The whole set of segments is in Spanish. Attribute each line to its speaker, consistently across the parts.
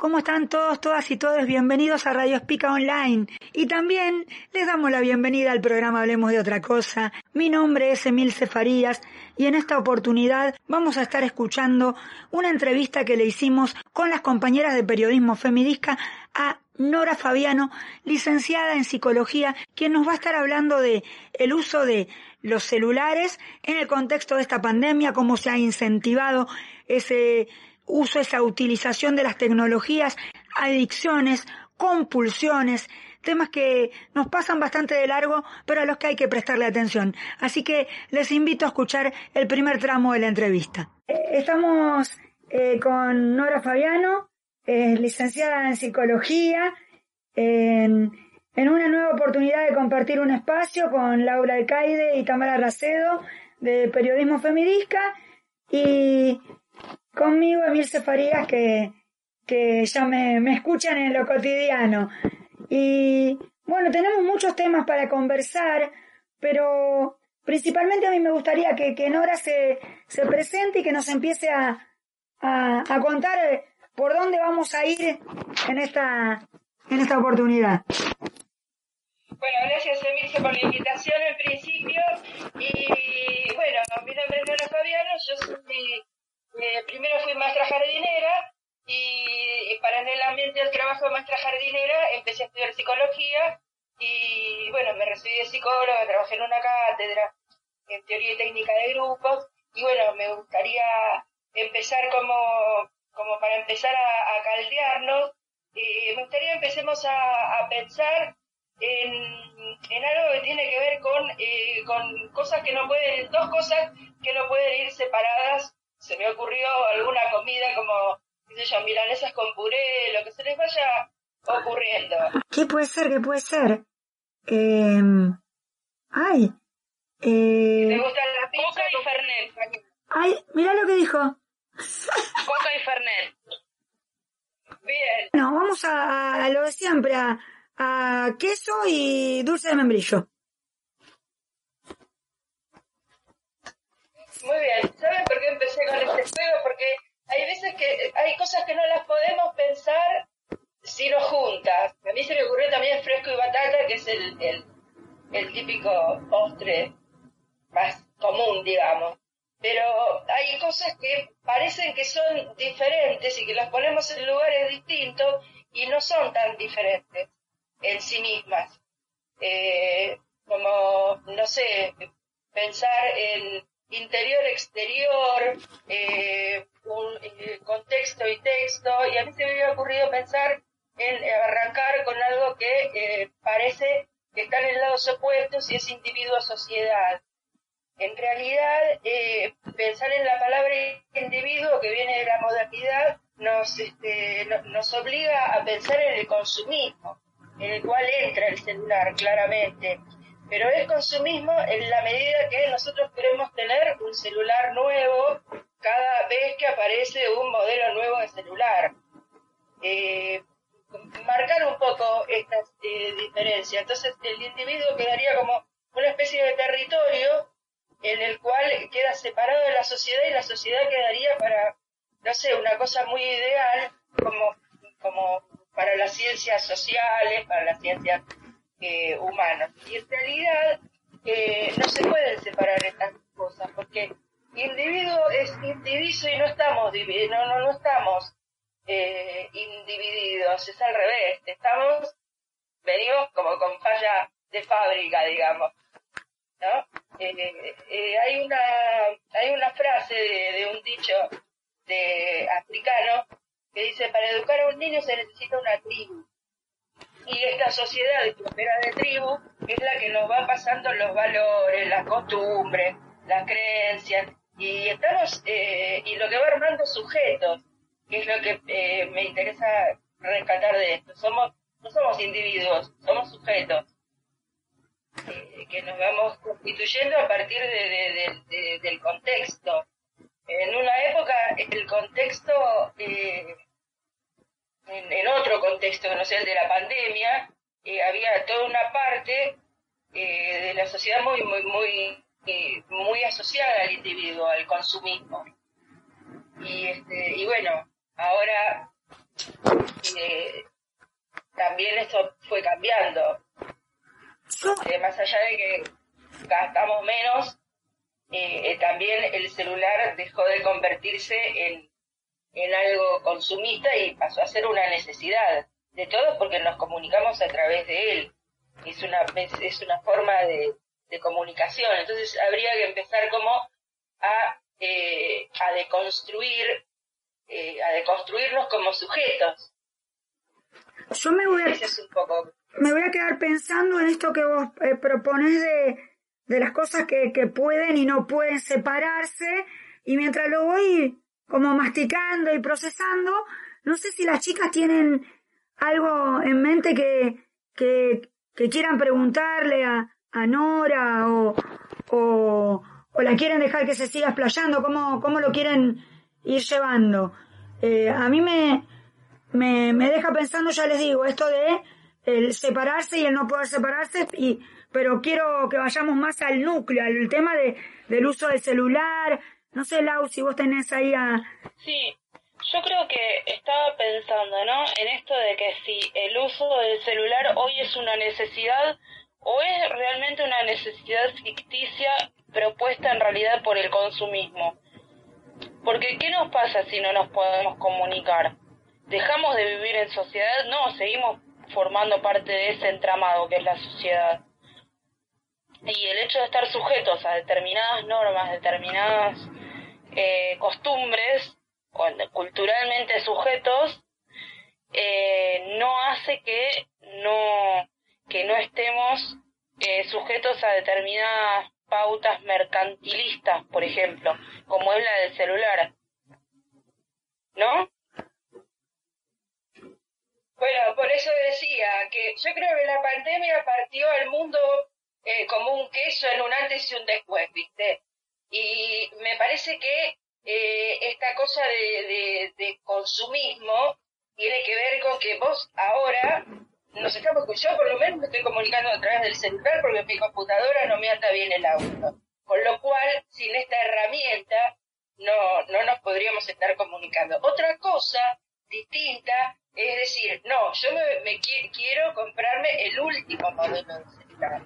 Speaker 1: ¿Cómo están todos, todas y todos? Bienvenidos a Radio Espica Online. Y también les damos la bienvenida al programa Hablemos de otra cosa. Mi nombre es Emil Cefarías y en esta oportunidad vamos a estar escuchando una entrevista que le hicimos con las compañeras de periodismo Femidisca a Nora Fabiano, licenciada en psicología, quien nos va a estar hablando de el uso de los celulares en el contexto de esta pandemia, cómo se ha incentivado ese uso, esa utilización de las tecnologías, adicciones, compulsiones, temas que nos pasan bastante de largo, pero a los que hay que prestarle atención. Así que les invito a escuchar el primer tramo de la entrevista. Estamos eh, con Nora Fabiano, licenciada en psicología, en, en, una nueva oportunidad de compartir un espacio con Laura Alcaide y Tamara Racedo de Periodismo Femidisca y conmigo Emil Cefarías que, que ya me, me escuchan en lo cotidiano. Y bueno, tenemos muchos temas para conversar, pero principalmente a mí me gustaría que, que Nora se, se presente y que nos empiece a, a, a contar por dónde vamos a ir en esta, en esta oportunidad.
Speaker 2: Bueno, gracias Emilio por la invitación en principio. Y bueno, mi nombre es Nora Fabiano, yo soy eh, primero fui maestra jardinera y, paralelamente al trabajo de maestra jardinera empecé a estudiar psicología y bueno, me recibí de psicóloga, trabajé en una cátedra en teoría y técnica de grupos y bueno, me gustaría empezar como, como para empezar a, caldearnos, y me gustaría empecemos a, pensar en, en, algo que tiene que ver con, eh, con cosas que no pueden, dos cosas que no pueden ir separadas se me ocurrió alguna comida como, qué sé yo, milanesas con puré, lo que se les vaya ocurriendo.
Speaker 1: ¿Qué puede ser? ¿Qué puede ser? Eh... Ay. Eh...
Speaker 2: ¿Te gusta la pizza? Coca y Fernet.
Speaker 1: Ay, mira lo que dijo.
Speaker 2: Coca y Fernet. Bien.
Speaker 1: No, vamos a, a lo de siempre, a, a queso y dulce de membrillo.
Speaker 2: Muy bien. ¿Saben por qué empecé con este juego? Porque hay veces que hay cosas que no las podemos pensar sino juntas. A mí se me ocurrió también fresco y batata, que es el, el, el típico postre más común, digamos. Pero hay cosas que parecen que son diferentes y que las ponemos en lugares distintos y no son tan diferentes en sí mismas. Eh, como, no sé, pensar en interior-exterior, eh, un eh, contexto y texto, y a mí se me había ocurrido pensar en arrancar con algo que eh, parece que están en lados opuestos y es individuo-sociedad. En realidad, pensar en la palabra individuo que viene de la modernidad nos, este, nos obliga a pensar en el consumismo, en el cual entra el celular claramente pero es consumismo en la medida que nosotros queremos tener un celular nuevo cada vez que aparece un modelo nuevo de celular. Eh, marcar un poco esta eh, diferencia. Entonces el individuo quedaría como una especie de territorio en el cual queda separado de la sociedad y la sociedad quedaría para, no sé, una cosa muy ideal como, como para las ciencias sociales, para las ciencias eh, humanos. Y en realidad eh, no se pueden separar estas cosas, porque individuo es indiviso y no estamos no, no, no estamos eh, es al revés, estamos, venimos como con falla de fábrica, digamos. ¿no? Eh, eh, hay una hay una frase de, de un dicho de africano que dice para educar a un niño se necesita una tribu y esta sociedad de de tribu es la que nos va pasando los valores, las costumbres, las creencias, y estamos, eh, y lo que va armando sujetos, que es lo que eh, me interesa rescatar de esto. Somos, no somos individuos, somos sujetos, eh, que nos vamos constituyendo a partir de, del contexto. En una época, el contexto en, otro contexto no sea el de la pandemia, eh, había toda una parte eh, de la sociedad muy, muy, muy, eh, muy asociada al individuo, al consumismo. Y, este, y bueno, ahora también esto fue cambiando. Más allá de que gastamos menos, eh, también el celular dejó de convertirse en, en algo consumista y pasó a ser una necesidad de todos porque nos comunicamos a través de él. Es una, es una forma de, de comunicación. Entonces habría que empezar como a, eh, a deconstruir, eh, a deconstruirnos como sujetos.
Speaker 1: Yo me voy a, me voy a quedar pensando en esto que vos eh, propones de, de las cosas que, que pueden y no pueden separarse y mientras lo voy como masticando y procesando, no sé si las chicas tienen algo en mente que, que, que quieran preguntarle a, a Nora o, o, o, la quieren dejar que se siga explayando, cómo, cómo lo quieren ir llevando. Eh, a mí me, me, me deja pensando, ya les digo, esto de el separarse y el no poder separarse, y, pero quiero que vayamos más al núcleo, al tema de, del uso del celular. No sé, Lau, si vos tenés ahí a...
Speaker 3: Sí, yo creo que estaba pensando, ¿no? En esto de que si el uso del celular hoy es una necesidad o es realmente una necesidad ficticia propuesta en realidad por el consumismo. Porque ¿qué nos pasa si no nos podemos comunicar? ¿Dejamos de vivir en sociedad? No, seguimos formando parte de ese entramado que es la sociedad. Y el hecho de estar sujetos a determinadas normas, determinadas eh, costumbres, culturalmente sujetos, eh, no hace que no que no estemos eh, sujetos a determinadas pautas mercantilistas, por ejemplo, como es la del celular. ¿No?
Speaker 2: Bueno, por eso decía que yo creo que la pandemia partió al mundo eh, como un queso en un antes y un después, ¿viste? Y me parece que eh, esta cosa de, de consumismo tiene que ver con que vos ahora nos estamos, yo por lo menos me estoy comunicando a través del celular porque mi computadora no me anda bien el audio. Con lo cual, sin esta herramienta, no, no nos podríamos estar comunicando. Otra cosa distinta es decir, no, yo me, quiero comprarme el último modelo de celular.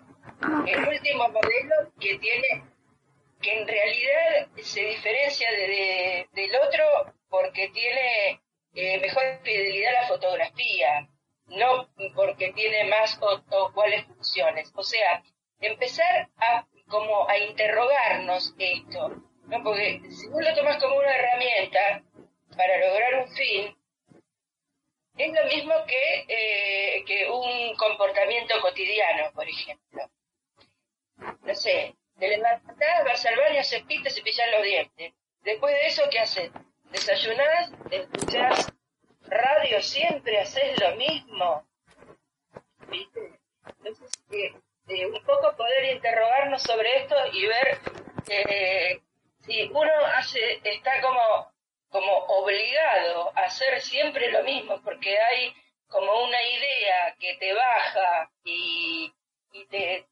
Speaker 2: El último modelo que tiene, que en realidad se diferencia de, del otro porque tiene eh, mejor fidelidad a la fotografía, no porque tiene más o, cuáles funciones. O sea, empezar a como a interrogarnos esto, ¿no? Porque si vos lo tomas como una herramienta para lograr un fin, es lo mismo que, eh, que un comportamiento cotidiano, por ejemplo. No sé, te levantás, vas al baño, se pita, se pillan los dientes. Después de eso, ¿qué haces? Desayunás, escuchás radio siempre haces lo mismo. ¿Viste? Entonces, eh, eh, un poco poder interrogarnos sobre esto y ver eh, si uno hace, está como, como obligado a hacer siempre lo mismo, porque hay como una idea que te baja y, te,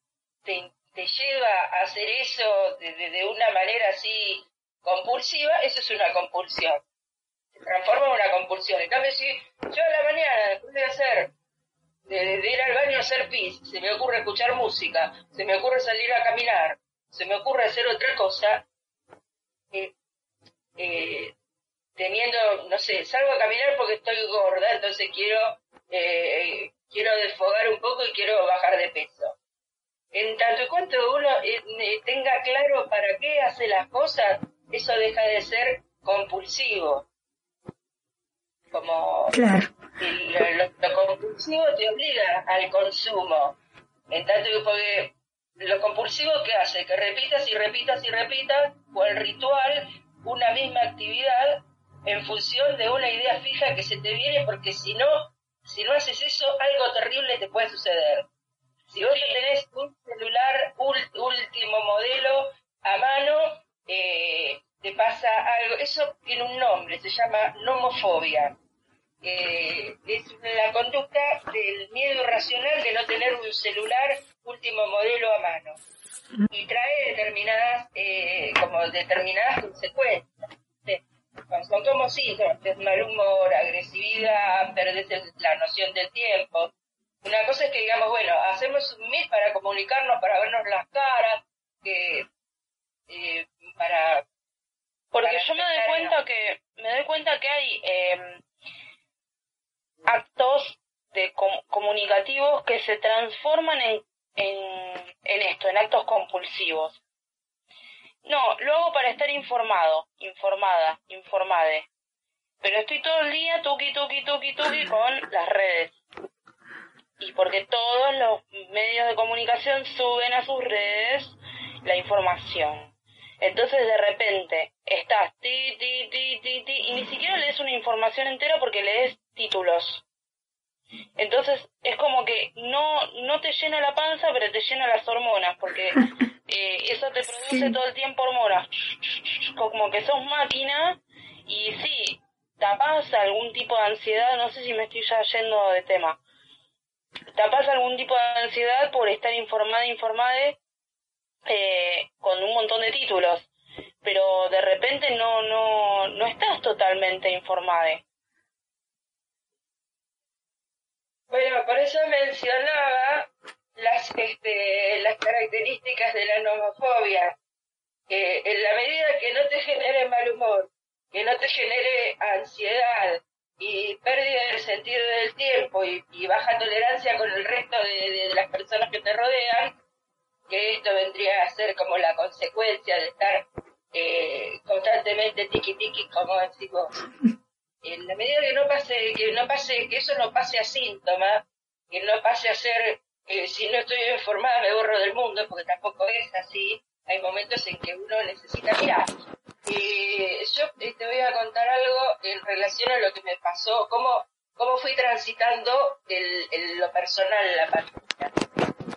Speaker 2: lleva a hacer eso de, una manera así compulsiva, eso es una compulsión transforma en una compulsión. En cambio, si yo a la mañana, después de hacer, de, ir al baño a hacer pis, se me ocurre escuchar música, se me ocurre salir a caminar, se me ocurre hacer otra cosa, eh, eh, teniendo, no sé, salgo a caminar porque estoy gorda, entonces quiero, eh, quiero desfogar un poco y quiero bajar de peso. En tanto y cuanto uno tenga claro para qué hace las cosas, eso deja de ser compulsivo como
Speaker 1: claro.
Speaker 2: lo, compulsivo te obliga al consumo. En tanto que porque lo compulsivo que hace, que repitas y repitas y repitas, o el ritual, una misma actividad en función de una idea fija que se te viene, porque si no, si no haces eso, algo terrible te puede suceder. Si vos tenés un celular último modelo a mano, eh, te pasa algo, eso tiene un nombre, se llama nomofobia. Eh, es la conducta del miedo irracional de no tener un celular último modelo a mano y trae determinadas eh, como determinadas consecuencias son como síntomas mal humor agresividad vida, perdés la noción del tiempo. Una cosa es que digamos, bueno, hacemos un meet para comunicarnos, para vernos las caras, que eh, para...
Speaker 3: Porque yo me doy cuenta que, me doy cuenta que hay eh, actos de comunicativos que se transforman en, en, en esto, en actos compulsivos. No, lo hago para estar informado, informada, informade. Pero estoy todo el día tuki, tuki, tuki, tuki con las redes. Y porque todos los medios de comunicación suben a sus redes la información. Entonces de repente estás ti, ti, ti, ti, ti, y ni siquiera lees una información entera porque lees títulos. Entonces es como que no, no te llena la panza, pero te llena las hormonas, porque eh, eso te produce todo el tiempo hormonas. Como que sos máquina y sí, tapas algún tipo de ansiedad, no sé si me estoy ya yendo de tema. Tapas algún tipo de ansiedad por estar informada, informada eh, con un montón de títulos, pero de repente no, no, no estás totalmente informada.
Speaker 2: Bueno, por eso mencionaba las, este, las características de la nomofobia. Que en la medida que no te genere mal humor, que no te genere ansiedad y pérdida del sentido del tiempo y, baja tolerancia con el resto de, las personas que te rodean, que esto vendría a ser como la consecuencia de estar eh, constantemente tiki tiki como decimos en la medida que no pase, que no pase, que eso no pase a síntoma, que no pase a ser, que si no estoy informada me borro del mundo, porque tampoco es así, hay momentos en que uno necesita, mira, eh, yo te voy a contar algo en relación a lo que me pasó, cómo, cómo fui transitando el, lo personal la pandemia.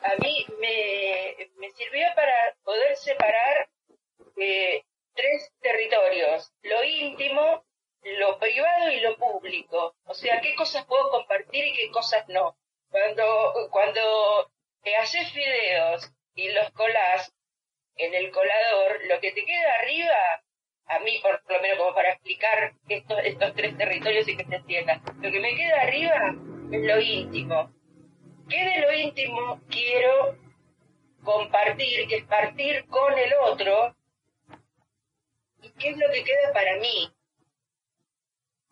Speaker 2: A mí me, me sirvió para poder separar eh, tres territorios, lo íntimo, lo privado y lo público. O sea, qué cosas puedo compartir y qué cosas no. Cuando, cuando haces videos y los colás en el colador, lo que te queda arriba, a mí por lo menos como para explicar estos, estos tres territorios y que se entienda, lo que me queda arriba es lo íntimo. ¿Qué de lo íntimo quiero compartir, que es partir con el otro? ¿Y qué es lo que queda para mí?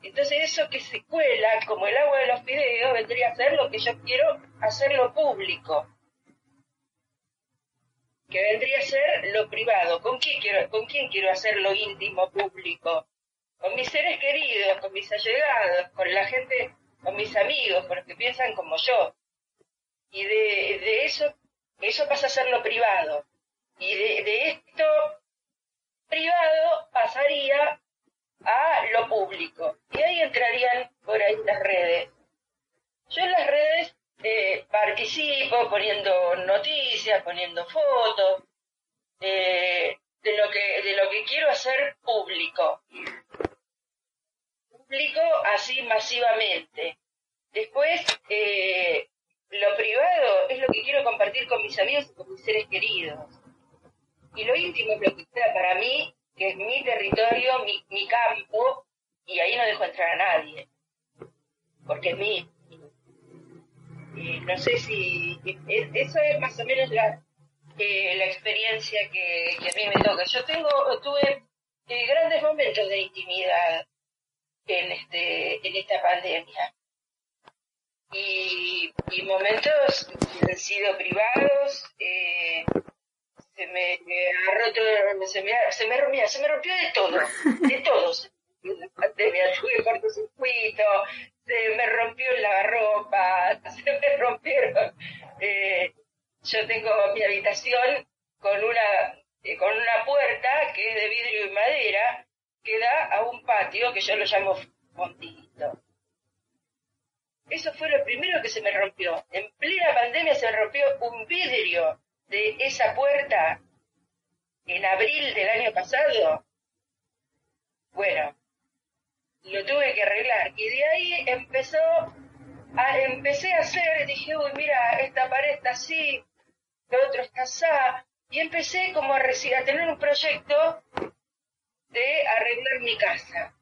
Speaker 2: Entonces eso que se cuela como el agua de los fideos vendría a ser lo que yo quiero hacerlo público. Que vendría a ser lo privado. ¿Con quién quiero, con quién quiero hacer lo íntimo público? Con mis seres queridos, con mis allegados, con la gente, con mis amigos, con los que piensan como yo. Y de, eso, eso pasa a ser lo privado. Y de esto privado pasaría a lo público. Y ahí entrarían por ahí las redes. Yo en las redes eh, participo poniendo noticias, poniendo fotos, eh, de lo que de lo que quiero hacer público. Público así masivamente. Después, eh, lo privado es lo que quiero compartir con mis amigos y con mis seres queridos. Y lo íntimo es lo que queda para mí que es mi territorio, mi, mi campo, y ahí no dejo entrar a nadie, porque es mi. no sé si. Eso es más o menos la, eh, la experiencia que, a mí me toca. Yo tengo, tuve eh, grandes momentos de intimidad en, este, en esta pandemia. Y, y momentos han sido privados, eh, se me, agarró todo, se me, se me, rompió, se me rompió de todo, de todos. La pandemia, tuve cortocircuito, se me rompió la ropa, se me rompieron. Eh, yo tengo mi habitación con una, eh, con una puerta que es de vidrio y madera que da a un patio que yo lo llamo fontito. Eso fue lo primero que se me rompió. En plena pandemia se me rompió un vidrio de esa puerta en abril del año pasado, bueno, lo tuve que arreglar. Y de ahí empezó, a, empecé a hacer, dije, uy, mira, esta pared está así, lo otro está así, y empecé como a, tener un proyecto de arreglar mi casa.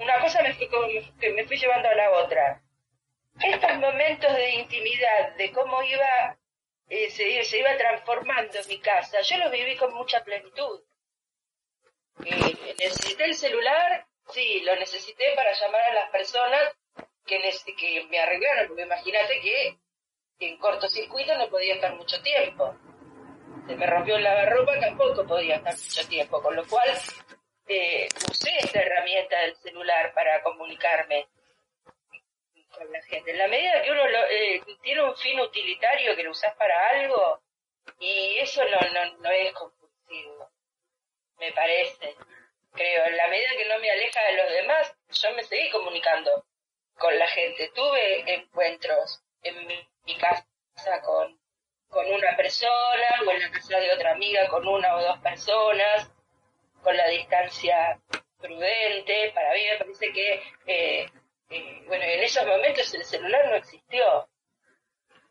Speaker 2: una cosa me fui, que me fui llevando a la otra. Estos momentos de intimidad, de cómo iba, eh, se, se, iba transformando mi casa, yo lo viví con mucha plenitud. Necesité el celular, sí, lo necesité para llamar a las personas que, que me arreglaron, porque imagínate que en cortocircuito no podía estar mucho tiempo. Se me rompió el lavarropa, tampoco podía estar mucho tiempo, con lo cual eh, usé esta herramienta del celular para comunicarme con la gente. En la medida que uno eh, tiene un fin utilitario que lo usas para algo, y eso no, no, no es compulsivo, me parece. Creo, en la medida que no me aleja de los demás, yo me seguí comunicando con la gente. Tuve encuentros en mi, casa con, con una persona o en la casa de otra amiga con una o dos personas con la distancia prudente. Para mí me parece que, eh, eh, bueno, en esos momentos el celular no existió.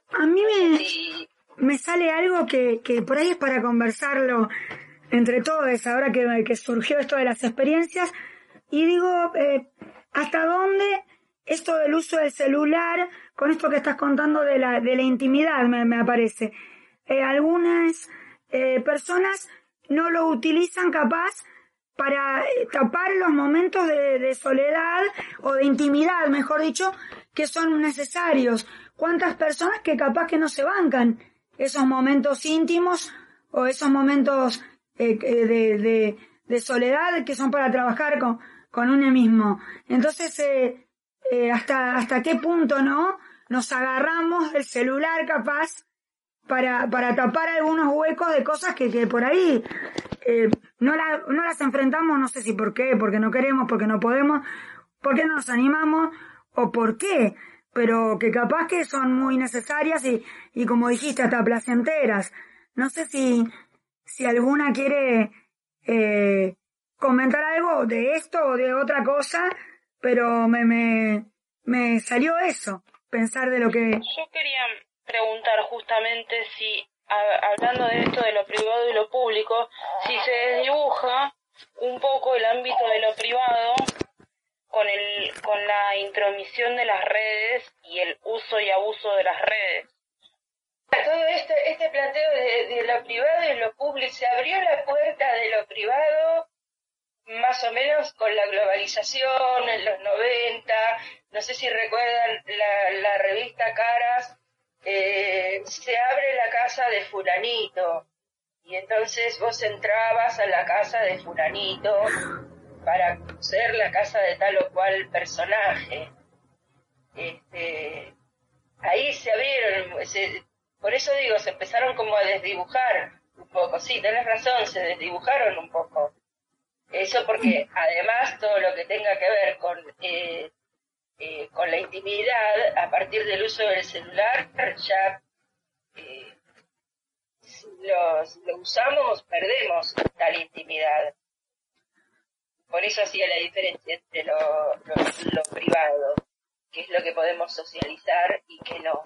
Speaker 1: A mí me, me sale algo que, que por ahí es para conversarlo entre todos, ahora que, que surgió esto de las experiencias, y digo, eh, ¿hasta dónde esto del uso del celular, con esto que estás contando de la, de la intimidad, me, me aparece? algunas personas no lo utilizan capaz para eh, tapar los momentos de, soledad o de intimidad, mejor dicho, que son necesarios. ¿Cuántas personas que capaz que no se bancan esos momentos íntimos o esos momentos eh, de, de, soledad que son para trabajar con, con uno mismo? Entonces, eh, hasta, hasta qué punto, ¿no? Nos agarramos del celular capaz para, para tapar algunos huecos de cosas que, que por ahí eh, no, la, no las enfrentamos, no sé si por qué, porque no queremos, porque no podemos, porque no nos animamos o por qué, pero que capaz que son muy necesarias y, y como dijiste, hasta placenteras. No sé si, si alguna quiere eh, comentar algo de esto o de otra cosa, pero me, me, me salió eso, pensar de lo que...
Speaker 3: Yo quería preguntar justamente si, hablando de esto de lo privado y lo público, si se desdibuja un poco el ámbito de lo privado con, el, con la intromisión de las redes y el uso y abuso de las redes.
Speaker 2: Todo este, este planteo de, de lo privado y lo público, se abrió la puerta de lo privado más o menos con la globalización en los 90, no sé si recuerdan la, la revista Caras, eh, se abre la casa de fulanito y entonces vos entrabas a la casa de fulanito para conocer la casa de tal o cual personaje. Este, ahí se abrieron, por eso digo, se empezaron como a desdibujar un poco. Sí, tenés razón, se desdibujaron un poco. Eso porque además todo lo que tenga que ver con eh, eh, con la intimidad, a partir del uso del celular, ya eh, lo usamos, perdemos tal intimidad. Por eso hacía la diferencia entre lo, lo, privado, que es lo que podemos socializar y que no.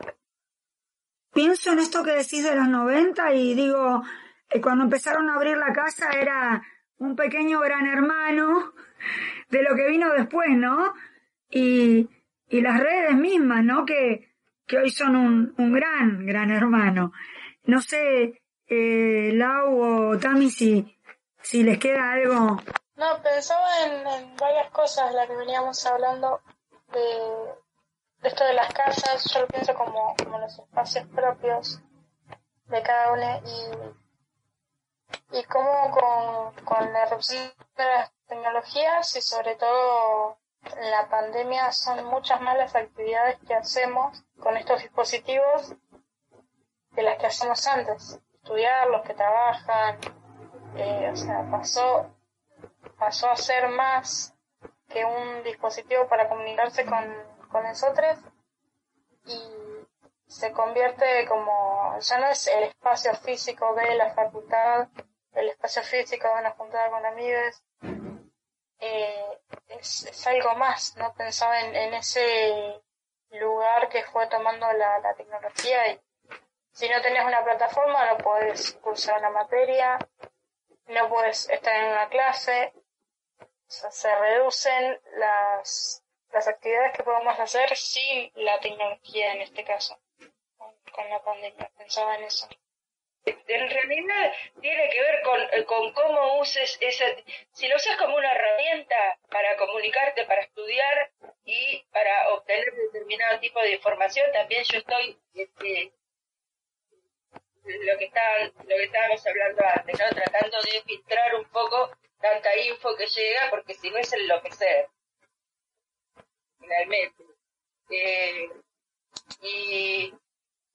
Speaker 1: Pienso en esto que decís de los 90 y digo, eh, cuando empezaron a abrir la casa era un pequeño gran hermano de lo que vino después, ¿no? Y, y las redes mismas, ¿no? Que, que hoy son un, un gran, gran hermano. No sé, eh, Lau o Tami, si, si les queda algo.
Speaker 4: No, pensaba en, varias cosas, las que veníamos hablando de, esto de las casas, yo lo pienso como, como los espacios propios de cada uno y, y cómo con, con la erupción de las tecnologías y sobre todo en la pandemia son muchas más las actividades que hacemos con estos dispositivos que las que hacemos antes. Estudiar, los que trabajan, eh, o sea, pasó, pasó a ser más que un dispositivo para comunicarse con, con nosotros y se convierte como, ya no es el espacio físico de la facultad, el espacio físico de una juntada con amigos, eh, es, algo más, no pensaba en, en, ese lugar que fue tomando la, tecnología y si no tenés una plataforma no puedes cursar una materia, no puedes estar en una clase, se reducen las, las actividades que podemos hacer sin la tecnología en este caso, con, la pandemia. Pensaba en eso.
Speaker 2: En realidad tiene que ver con, con cómo uses esa... Si lo usas como una herramienta para comunicarte, para estudiar y para obtener determinado tipo de información, también yo estoy este, lo que lo que estábamos hablando antes, tratando de filtrar un poco tanta info que llega, porque si no es enloquecer, finalmente. Eh, y,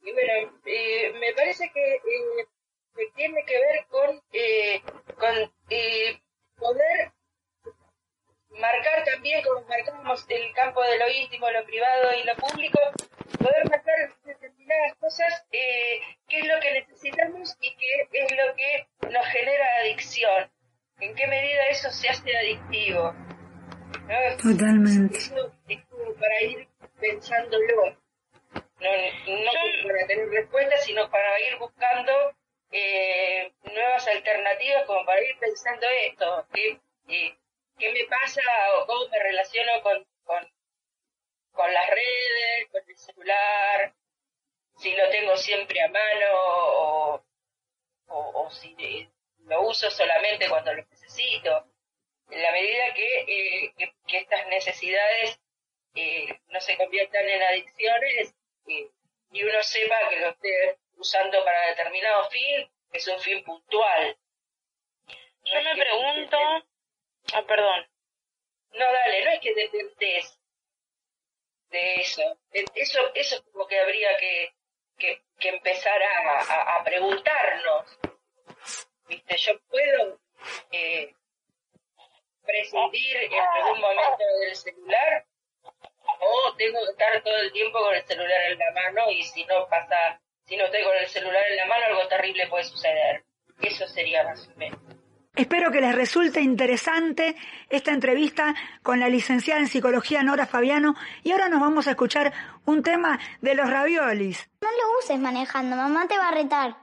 Speaker 2: y, bueno, eh, me parece que eh, tiene que ver con, eh, con poder marcar también, como marcamos el campo de lo íntimo, lo privado y lo público, poder marcar determinadas cosas, eh, qué es lo que necesitamos y qué es lo que nos genera adicción. ¿En qué medida eso se hace adictivo?
Speaker 1: Totalmente.
Speaker 2: es como para ir pensándolo. No, no para tener respuestas, sino para ir buscando eh, nuevas alternativas, como para ir pensando esto. Que, eh, ¿Qué me pasa o cómo me relaciono con, con, con las redes, con el celular? Si lo tengo siempre a mano o, o, si lo uso solamente cuando lo necesito. En la medida que, eh, que, estas necesidades eh, no se conviertan en adicciones y uno sepa que lo esté usando para determinado fin, es un fin puntual.
Speaker 3: Yo me pregunto, Ah, perdón.
Speaker 2: No, dale, no es que dependes de eso. Eso, eso es como que habría que, que, que empezar a, a, preguntarnos. ¿Viste? Yo puedo eh, prescindir en algún momento del celular o tengo que estar todo el tiempo con el celular en la mano y si no pasa, si no estoy con el celular en la mano algo terrible puede suceder. Eso sería más o menos.
Speaker 1: Espero que les resulte interesante esta entrevista con la licenciada en psicología Nora Fabiano y ahora nos vamos a escuchar un tema de los raviolis.
Speaker 5: No lo uses manejando, mamá te va a retar.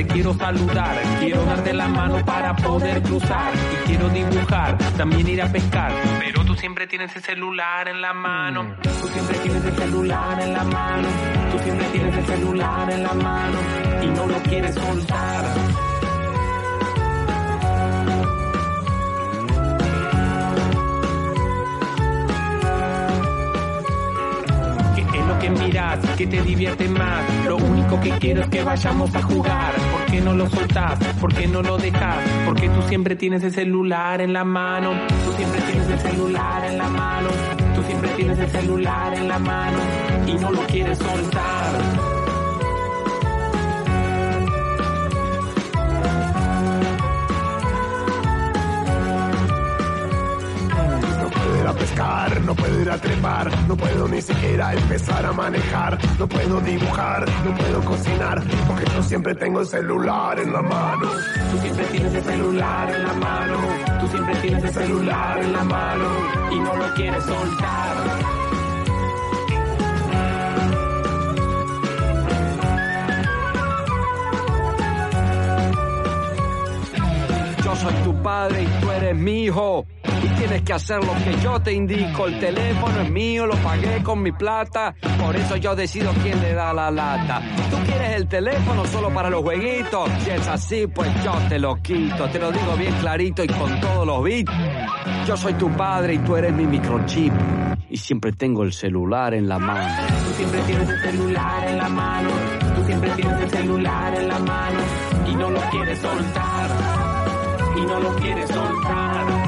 Speaker 6: Te quiero saludar, quiero darte la mano para poder cruzar y quiero dibujar, también ir a pescar, pero tú siempre tienes el celular en la mano, tú siempre tienes el celular en la mano, tú siempre tienes el celular en la mano y no lo quieres soltar. Que miras, que te divierte más. Lo único que quiero es que vayamos a jugar. ¿Por qué no lo soltás? ¿Por qué no lo dejas? Porque tú siempre tienes el celular en la mano. Tú siempre tienes el celular en la mano. Tú siempre tienes el celular en la mano y no lo quieres soltar. Pescar, no puedo ir a trepar, no puedo ni siquiera empezar a manejar, no puedo dibujar, no puedo cocinar, porque yo siempre tengo el celular en la mano. Tú siempre tienes el celular en la mano, tú siempre tienes el celular en la mano y no lo quieres soltar. Yo soy tu padre y tú eres mi hijo y tienes que hacer lo que yo te indico. El teléfono es mío, lo pagué con mi plata, por eso yo decido quién le da la lata. Tú quieres el teléfono solo para los jueguitos, si es así, pues yo te lo quito. Te lo digo bien clarito y con todos los bits. Yo soy tu padre y tú eres mi microchip. Y siempre tengo el celular en la mano. Tú siempre tienes el celular en la mano. Tú siempre tienes el celular en la mano. Y no lo quieres soltar. Y no lo quieres soltar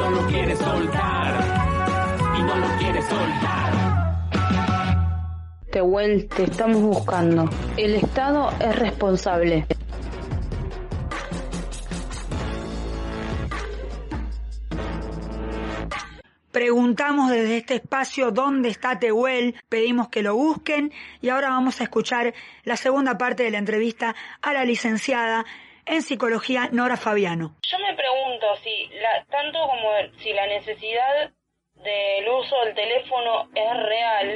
Speaker 6: no lo quiere soltar y no lo quiere soltar.
Speaker 7: Tehuel, te estamos buscando. El Estado es responsable.
Speaker 1: preguntamos desde este espacio dónde está Tehuel, pedimos que lo busquen y ahora vamos a escuchar la segunda parte de la entrevista a la licenciada en psicología Nora Fabiano.
Speaker 3: Yo me pregunto si la, tanto como si la necesidad del uso del teléfono es real,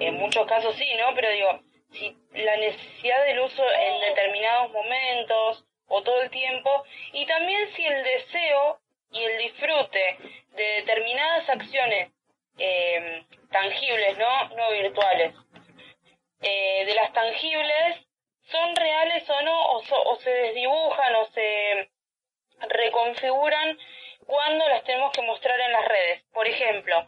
Speaker 3: en muchos casos sí, ¿no? Pero digo, si la necesidad del uso en determinados momentos o todo el tiempo, y también si el deseo y el disfrute de determinadas acciones eh, tangibles, ¿no? No virtuales. Eh, de las tangibles, ¿son reales o no? O, o se desdibujan o se reconfiguran cuando las tenemos que mostrar en las redes. Por ejemplo,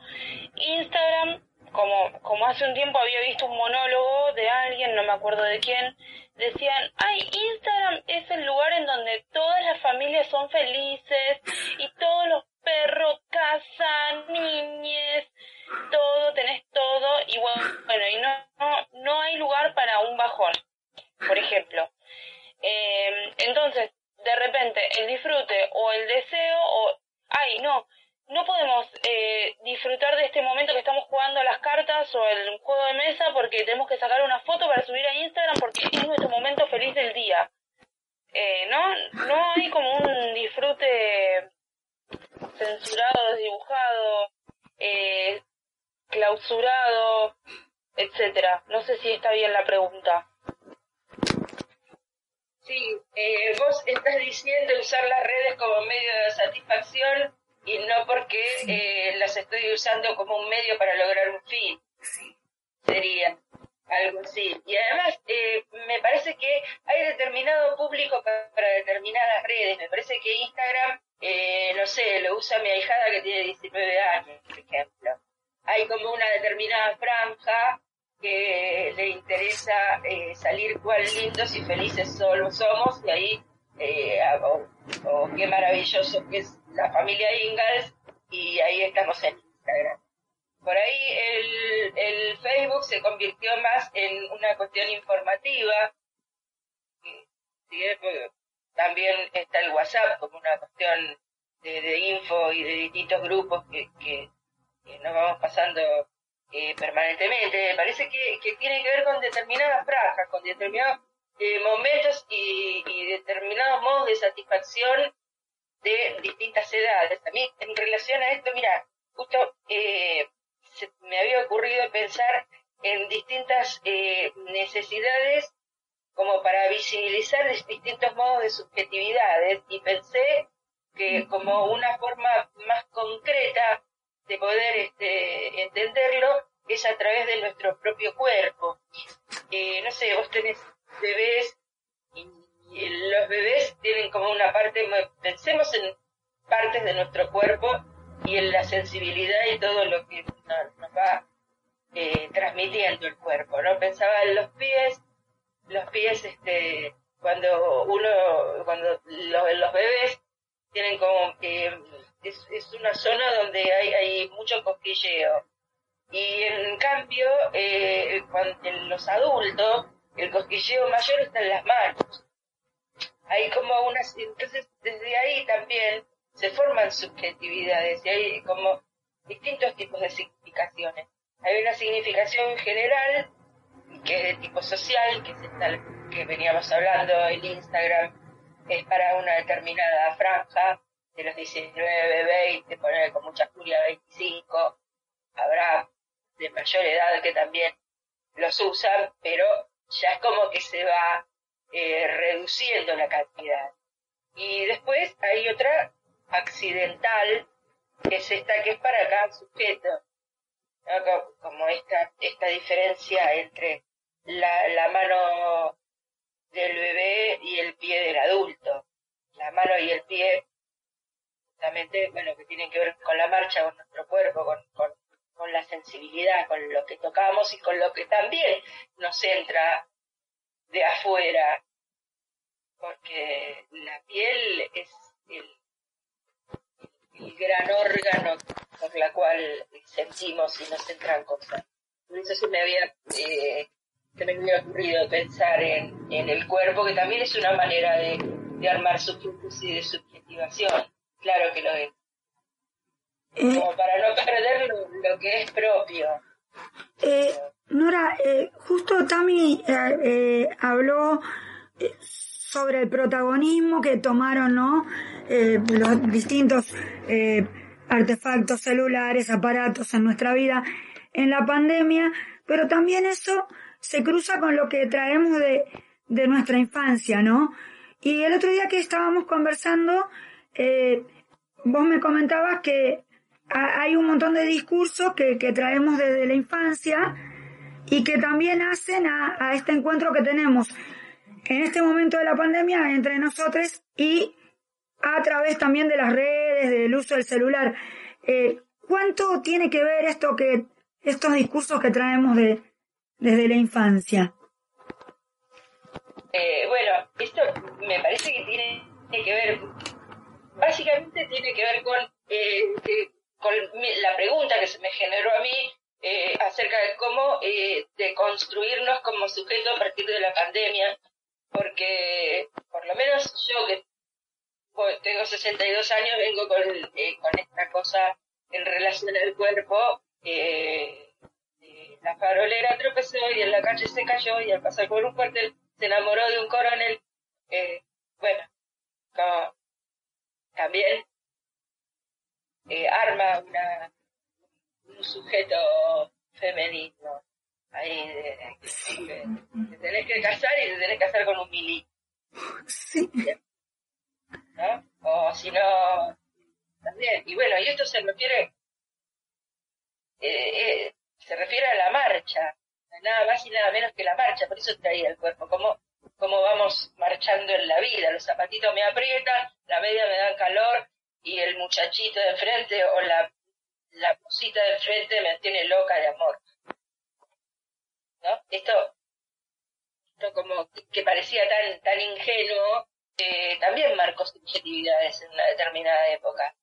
Speaker 3: Instagram, como, como hace un tiempo había visto un monólogo de alguien, no me acuerdo de quién, decían, ay, Instagram es el lugar en donde todas las familias son felices y todos los perros, casa, niñes, todo, tenés todo y bueno, bueno y no, no, no hay lugar para un bajón, por ejemplo. Eh, entonces, de repente, el disfrute o el deseo o, ay, no, no podemos eh, disfrutar de este momento que estamos jugando las cartas o el juego de mesa porque tenemos que sacar una foto para subir a Instagram porque es nuestro momento feliz del día. Eh, no, no hay como un disfrute censurado, desdibujado, eh, clausurado, etcétera. No sé si está bien la pregunta.
Speaker 2: Sí, eh, vos estás diciendo usar las redes como medio de satisfacción y no porque eh, las estoy usando como un medio para lograr un fin. Sería algo así. Y además, eh, me parece que hay determinado público para, determinadas redes. Me parece que Instagram, eh, no sé, lo usa mi ahijada que tiene 19 años, por ejemplo. Hay como una determinada franja que le interesa eh, salir cual lindos y felices solo somos y ahí, eh, oh, qué maravilloso que es la familia Ingalls y ahí estamos en Instagram. Por ahí el, el Facebook se convirtió más en una cuestión informativa. También está el WhatsApp como una cuestión de, info y de distintos grupos que, que, nos vamos pasando eh, permanentemente. Me parece que, que tiene que ver con determinadas franjas, con determinados eh, momentos y, y determinados modos de satisfacción de distintas edades. A mí, en relación a esto, mira, justo eh, me había ocurrido pensar en distintas eh, necesidades como para visibilizar distintos modos de subjetividades y pensé que como una forma más concreta de poder este, entenderlo es a través de nuestro propio cuerpo. Eh, no sé, vos tenés bebés y los bebés tienen como una parte, pensemos en partes de nuestro cuerpo y en la sensibilidad y todo lo que nos, va eh, transmitiendo el cuerpo, ¿no? Pensaba en los pies, los pies, este, cuando uno, cuando los, bebés tienen como, eh, es, una zona donde hay, hay mucho cosquilleo. Y en cambio, eh, cuando, en los adultos, el cosquilleo mayor está en las manos hay como unas, entonces desde ahí también se forman subjetividades y hay como distintos tipos de significaciones. Hay una significación general que es de tipo social, que es esta que veníamos hablando, el Instagram es para una determinada franja de los 19, 20, poner con mucha furia 25, habrá de mayor edad que también los usan, pero ya es como que se va eh, reduciendo la cantidad. Y después hay otra accidental, que es esta que es para cada sujeto, como esta, esta diferencia entre la, la mano del bebé y el pie del adulto. La mano y el pie, justamente, bueno, que tienen que ver con la marcha, con nuestro cuerpo, con, con, con la sensibilidad, con lo que tocamos y con lo que también nos entra de afuera, porque la piel es el, gran órgano por la cual sentimos y nos entran cosas. Por eso se me había, eh, se me había ocurrido pensar en, en el cuerpo, que también es una manera de, de armar subjuntos y de subjetivación. Claro que lo es. como para no perder lo, que es propio.
Speaker 1: Eh, Nora, eh, justo Tami eh, eh habló eh, sobre el protagonismo que tomaron ¿no? los distintos artefactos celulares, aparatos en nuestra vida en la pandemia, pero también eso se cruza con lo que traemos de, de nuestra infancia, ¿no? Y el otro día que estábamos conversando, eh, vos me comentabas que hay un montón de discursos que, que, traemos desde la infancia y que también hacen a, este encuentro que tenemos en este momento de la pandemia entre nosotros y a través también de las redes, del uso del celular. Eh, ¿Cuánto tiene que ver esto que estos discursos que traemos de, desde la infancia?
Speaker 2: Eh, bueno, esto me parece que tiene, que ver, básicamente tiene que ver con, eh, con la pregunta que se me generó a mí eh, acerca de cómo eh, de construirnos como sujeto a partir de la pandemia, porque por lo menos yo que tengo 62 años vengo con, eh, con esta cosa en relación al cuerpo. Eh, la farolera tropezó y en la calle se cayó y al pasar por un cuartel se enamoró de un coronel. Eh, bueno, también eh, arma una, un sujeto femenino ahí de, de, tenés que casar y te tenés que casar con un mili.
Speaker 1: Sí.
Speaker 2: ¿No? O si no, también. Y bueno, y esto se refiere eh, eh, se refiere a la marcha, nada más y nada menos que la marcha, por eso traía el cuerpo, como, como vamos marchando en la vida, los zapatitos me aprietan, la media me da calor y el muchachito de frente o la, la cosita de frente me tiene loca de amor. ¿No? Esto, esto como que parecía tan, tan ingenuo, eh, también marcó subjetividades en una determinada época.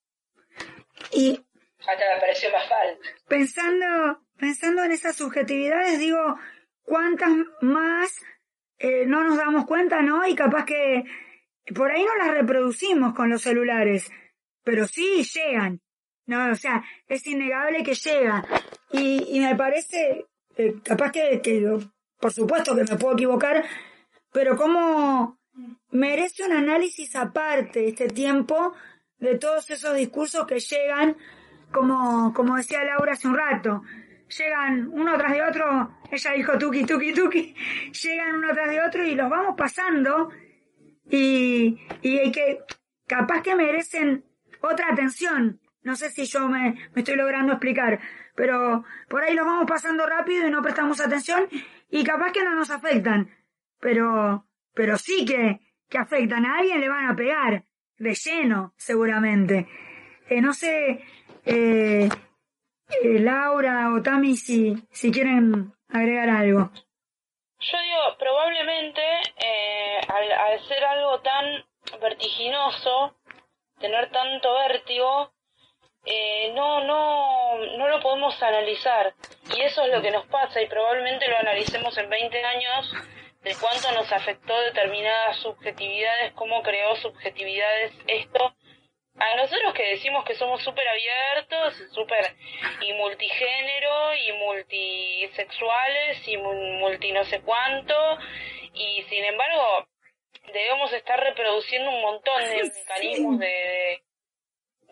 Speaker 1: Y
Speaker 2: hasta me pareció más falso.
Speaker 1: Pensando, pensando en esas subjetividades, digo, ¿cuántas más eh, no nos damos cuenta, no? Y capaz que por ahí no las reproducimos con los celulares, pero sí llegan. No, o sea, es innegable que llega. Y, y me parece, capaz que, que, por supuesto que me puedo equivocar, pero como merece un análisis aparte este tiempo de todos esos discursos que llegan como, como decía Laura hace un rato, llegan uno tras de otro, ella dijo tuki, tuki, tuki, llegan uno tras de otro y los vamos pasando y, y que capaz que merecen otra atención. No sé si yo me, me estoy logrando explicar, pero por ahí los vamos pasando rápido y no prestamos atención y capaz que no nos afectan, pero, pero sí que, que afectan. A alguien le van a pegar, de lleno, seguramente. Eh, no sé eh, eh, Laura o Tami si, si quieren agregar algo.
Speaker 3: Yo digo, probablemente eh, al, al ser algo tan vertiginoso, tener tanto vértigo, eh, no, no, no lo podemos analizar. Y eso es lo que nos pasa y probablemente lo analicemos en 20 años de cuánto nos afectó determinadas subjetividades, cómo creó subjetividades esto a nosotros que decimos que somos súper abiertos, súper y multigénero y multisexuales y multi no sé cuánto y sin embargo debemos estar reproduciendo un montón de mecanismos de,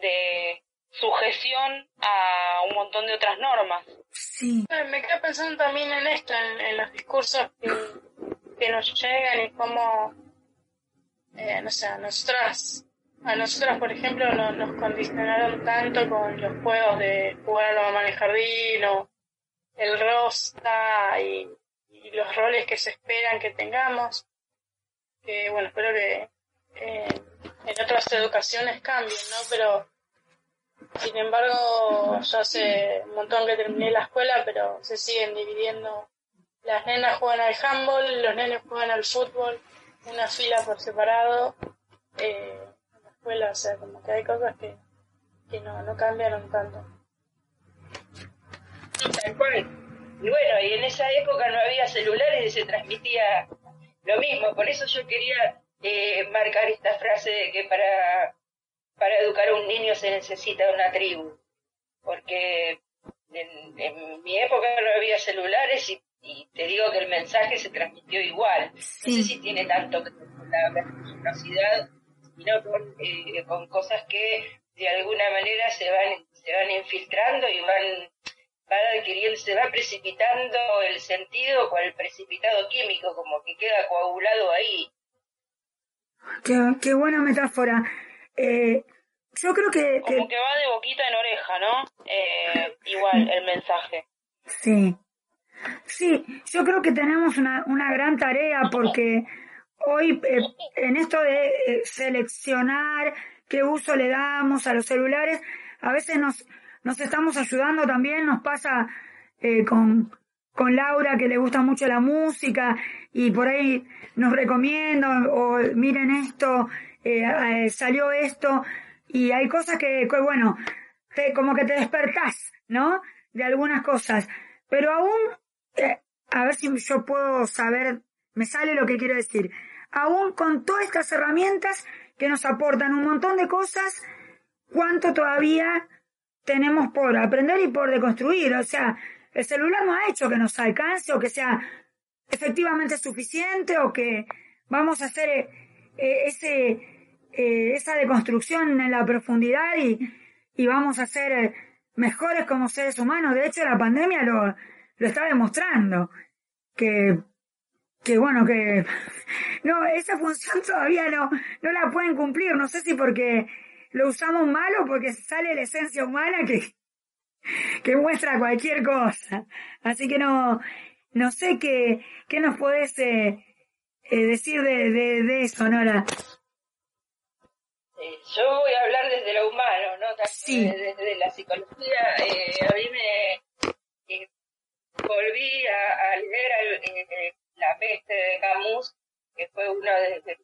Speaker 3: de, sujeción a un montón de otras normas.
Speaker 1: Sí.
Speaker 4: Me quedo pensando también en esto, en, los discursos que, que, nos llegan y cómo, eh, no sé, nosotras a nosotros, por ejemplo, no, nos condicionaron tanto con los juegos de jugar a la mamá en el jardín o el rosta y, los roles que se esperan que tengamos. Que bueno, espero que en otras educaciones cambien, ¿no? Pero sin embargo, yo hace un montón que terminé la escuela, pero se siguen dividiendo. Las nenas juegan al handball, los nenes juegan al fútbol, una fila por separado. Eh, o sea, como que hay cosas que, que no, no cambiaron tanto.
Speaker 2: Tal cual. Y bueno, y en esa época no había celulares y se transmitía lo mismo. Por eso yo quería eh, marcar esta frase de que para, para educar a un niño se necesita una tribu. porque en, mi época no había celulares y, te digo que el mensaje se transmitió igual. No sé si tiene tanto que con la reciprocidad, sino con, eh, con cosas que de alguna manera se van, se van infiltrando y van, van adquiriendo, se va precipitando el sentido con el precipitado químico, como que queda coagulado ahí.
Speaker 1: Qué, qué buena metáfora. Eh, yo creo que,
Speaker 3: Como que va de boquita en oreja, ¿no? Eh, igual, el mensaje.
Speaker 1: Sí. Sí, yo creo que tenemos una, una gran tarea porque hoy eh, en esto de eh, seleccionar qué uso le damos a los celulares, a veces nos, nos estamos ayudando también, nos pasa con, con Laura que le gusta mucho la música y por ahí nos recomienda o miren esto, salió esto, y hay cosas que, bueno, te, como que te despertás, ¿no? De algunas cosas. Pero aún, eh, a ver si yo puedo saber, me sale lo que quiero decir. Aún con todas estas herramientas que nos aportan un montón de cosas, ¿cuánto todavía tenemos por aprender y por deconstruir? O sea, el celular no ha hecho que nos alcance o que sea efectivamente suficiente o que vamos a hacer eh, ese eh, esa deconstrucción en la profundidad y, y vamos a ser eh, mejores como seres humanos. De hecho, la pandemia lo, lo está demostrando. Que, que bueno, que no, esa función todavía no, no la pueden cumplir. No sé si porque lo usamos mal o porque sale la esencia humana que, que muestra cualquier cosa. Así que no, no sé qué, qué nos podés eh, decir de, de, de eso, Nora.
Speaker 2: Eh, yo voy a hablar desde lo humano, ¿no? Desde, la psicología. Eh, a mí me eh, volví a, leer La peste de Camus, que fue uno de,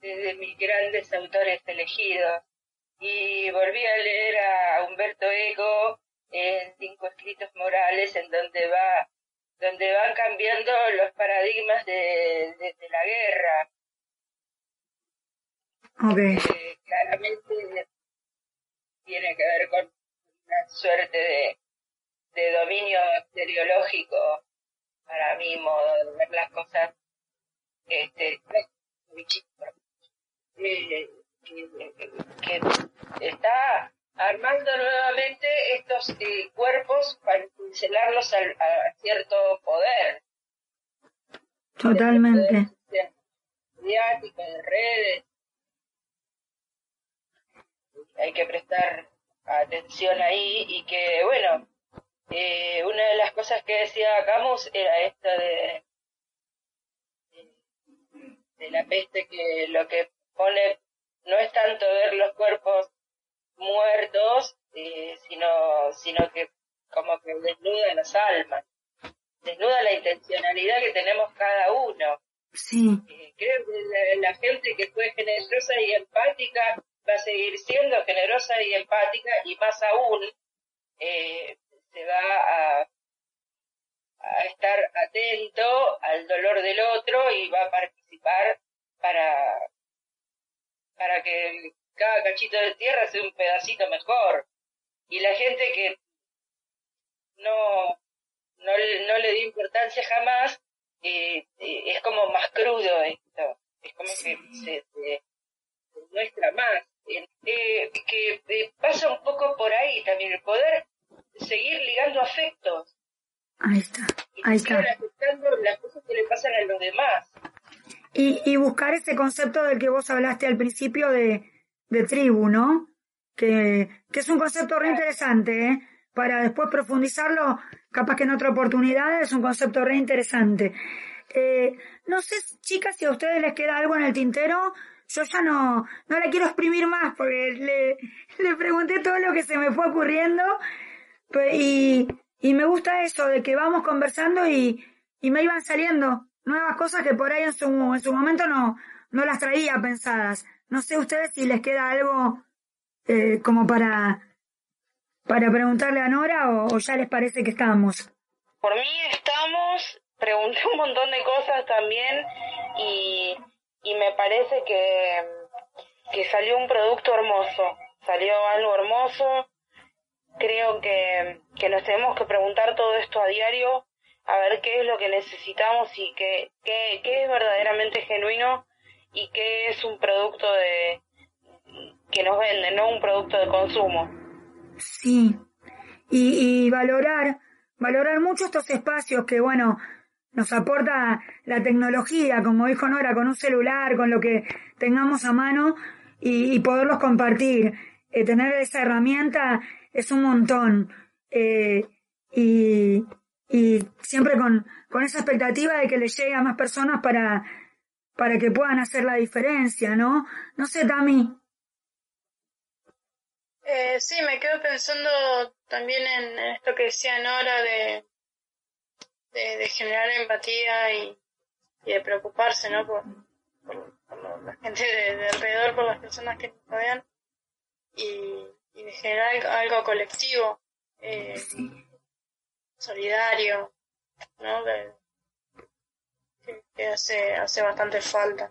Speaker 2: de, mis grandes autores elegidos. Y volví a leer a Humberto Eco en Cinco Escritos Morales, en donde va donde van cambiando los paradigmas de, de la guerra
Speaker 1: Okay.
Speaker 2: claramente tiene que ver con una suerte de, de dominio bacteriológico para mi modo de ver las cosas. Este, que, está armando nuevamente estos eh, cuerpos para pincelarlos a, a, cierto poder.
Speaker 1: Totalmente.
Speaker 2: Mediático, de redes, hay que prestar atención ahí y que, bueno, eh, una de las cosas que decía Camus era esta de, de, la peste, que lo que pone no es tanto ver los cuerpos muertos, eh, sino, sino que como que desnuda las almas, desnuda la intencionalidad que tenemos cada uno.
Speaker 1: Sí.
Speaker 2: Eh, creo que la, gente que fue generosa y empática va a seguir siendo generosa y empática y más aún eh, se va a, a, estar atento al dolor del otro y va a participar para, para que cada cachito de tierra sea un pedacito mejor. Y la gente que no, no, no le dio importancia jamás, eh, eh, es como más crudo esto. Es como que se, se muestra más. Eh, que eh, pasa un poco por ahí también el poder seguir ligando afectos.
Speaker 1: Ahí está, ahí está.
Speaker 2: afectando las cosas que le pasan a los demás.
Speaker 1: Y, y buscar ese concepto del que vos hablaste al principio de, de tribu, ¿no? Que, que es un concepto re interesante, ¿eh? Para después profundizarlo, capaz que en otra oportunidad es un concepto re interesante. Eh, no sé, chicas, si a ustedes les queda algo en el tintero yo ya no, no la quiero exprimir más porque le, le pregunté todo lo que se me fue ocurriendo pues, y, y me gusta eso de que vamos conversando y, y me iban saliendo nuevas cosas que por ahí en su, en su momento no, no las traía pensadas. No sé ustedes si les queda algo eh, como para, para preguntarle a Nora o, o ya les parece que estamos.
Speaker 3: Por mí estamos, pregunté un montón de cosas también y y me parece que, que salió un producto hermoso, salió algo hermoso creo que, que nos tenemos que preguntar todo esto a diario, a ver qué es lo que necesitamos y qué, qué, qué es verdaderamente genuino y qué es un producto de que nos venden, no un producto de consumo.
Speaker 1: Sí, y, y valorar, valorar mucho estos espacios que, bueno, nos aporta la tecnología, como dijo Nora, con un celular, con lo que tengamos a mano y, y poderlos compartir. Eh, tener esa herramienta es un montón. Eh, y, y siempre con, con esa expectativa de que le llegue a más personas para, para que puedan hacer la diferencia, ¿no? No sé, Tami.
Speaker 4: Eh, sí, me quedo pensando también en esto que decía Nora de, de, generar empatía y, y, de preocuparse, ¿no? Por, por, por la gente de, de, alrededor, por las personas que nos rodean y, y de generar algo, colectivo, eh, solidario, ¿no? Que, hace, hace bastante falta.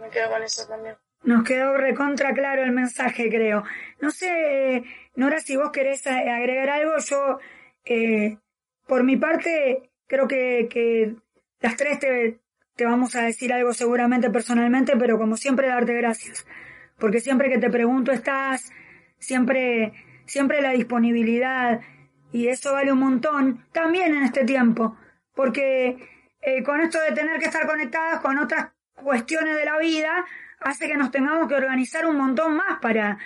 Speaker 4: Me quedo con eso también.
Speaker 1: Nos quedó recontra claro el mensaje, creo. No sé, Nora, si vos querés agregar algo, yo, eh, por mi parte, creo que, que las tres te, te vamos a decir algo seguramente personalmente, pero como siempre darte gracias. Porque siempre que te pregunto estás, siempre, siempre la disponibilidad, y eso vale un montón, también en este tiempo. Porque eh, con esto de tener que estar conectadas con otras cuestiones de la vida, hace que nos tengamos que organizar un montón más para,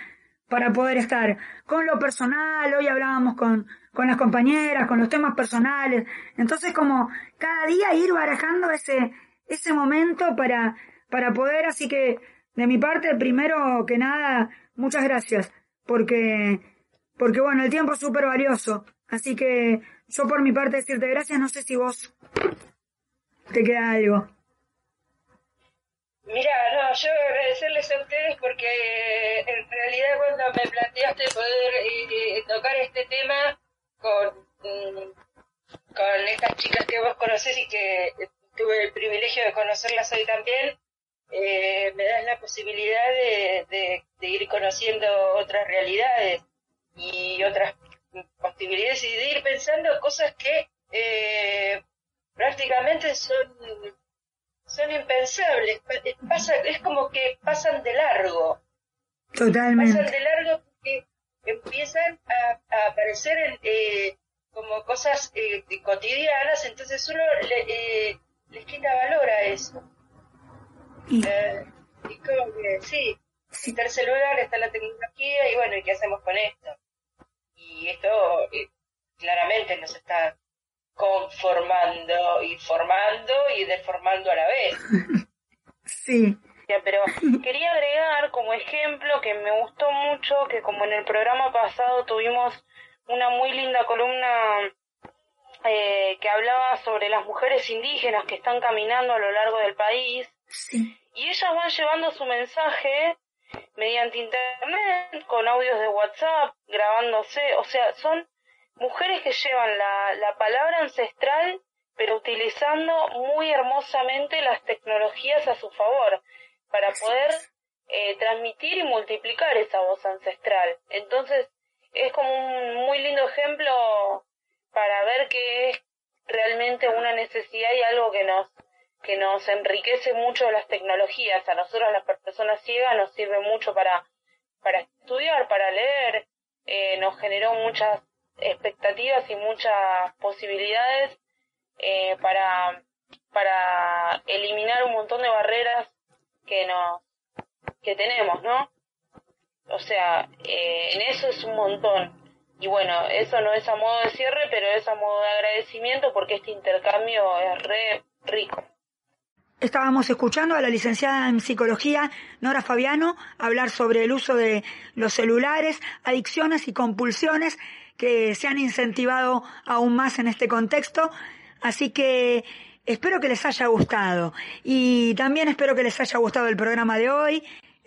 Speaker 1: para poder estar. Con lo personal, hoy hablábamos con, con las compañeras, con los temas personales, entonces como cada día ir barajando ese, ese momento para, para poder, así que de mi parte, primero que nada, muchas gracias, porque, porque bueno, el tiempo es súper valioso, así que yo por mi parte decirte gracias, no sé si vos te queda algo.
Speaker 2: Mira, no, yo agradecerles a ustedes porque en realidad cuando me planteaste poder eh, tocar este tema con, mm, con estas chicas que vos conocés y que tuve el privilegio de conocerlas hoy también, eh, me das la posibilidad de, de, de, ir conociendo otras realidades y otras posibilidades y de ir pensando cosas que eh, prácticamente son son impensables. Pasa, es como que pasan de largo.
Speaker 1: Totalmente.
Speaker 2: Pasan de largo porque empiezan a, a aparecer en, eh, como cosas eh, cotidianas, entonces uno le, eh, les quita valor a eso.
Speaker 1: Y,
Speaker 2: eh, y como que, sí, está el celular, está la tecnología, y bueno, ¿y qué hacemos con esto? Y esto eh, claramente nos está conformando y formando y deformando a la vez.
Speaker 1: sí.
Speaker 3: Pero quería agregar como ejemplo que me gustó mucho que como en el programa pasado tuvimos una muy linda columna eh, que hablaba sobre las mujeres indígenas que están caminando a lo largo del país
Speaker 1: sí.
Speaker 3: y ellas van llevando su mensaje mediante internet con audios de WhatsApp grabándose, o sea, son mujeres que llevan la, la palabra ancestral, pero utilizando muy hermosamente las tecnologías a su favor, para poder eh, transmitir y multiplicar esa voz ancestral. Entonces, es como un muy lindo ejemplo para ver que es realmente una necesidad y algo que nos que nos enriquece mucho las tecnologías. A nosotros las personas ciegas nos sirve mucho para, para estudiar, para leer, eh, nos generó muchas expectativas y muchas posibilidades eh, para, para eliminar un montón de barreras que nos que tenemos, ¿no? O sea, eh, en eso es un montón. Y bueno, eso no es a modo de cierre, pero es a modo de agradecimiento porque este intercambio es re rico.
Speaker 1: Estábamos escuchando a la licenciada en psicología Nora Fabiano hablar sobre el uso de los celulares, adicciones y compulsiones que se han incentivado aún más en este contexto. Así que espero que les haya gustado. Y también espero que les haya gustado el programa de hoy.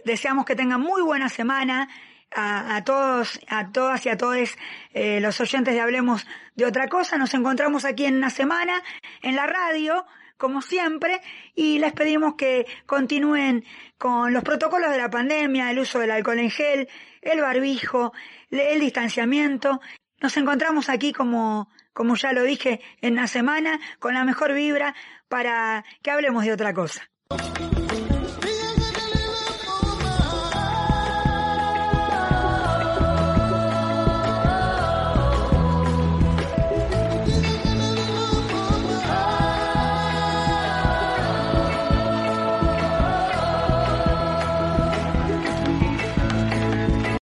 Speaker 1: Deseamos que tengan muy buena semana. A, todos, a todas y a todos eh, los oyentes de Hablemos de otra cosa. Nos encontramos aquí en una semana en la radio como siempre, y les pedimos que continúen con los protocolos de la pandemia, el uso del alcohol en gel, el barbijo, el distanciamiento. Nos encontramos aquí como, como ya lo dije, en la semana, con la mejor vibra para que hablemos de otra cosa.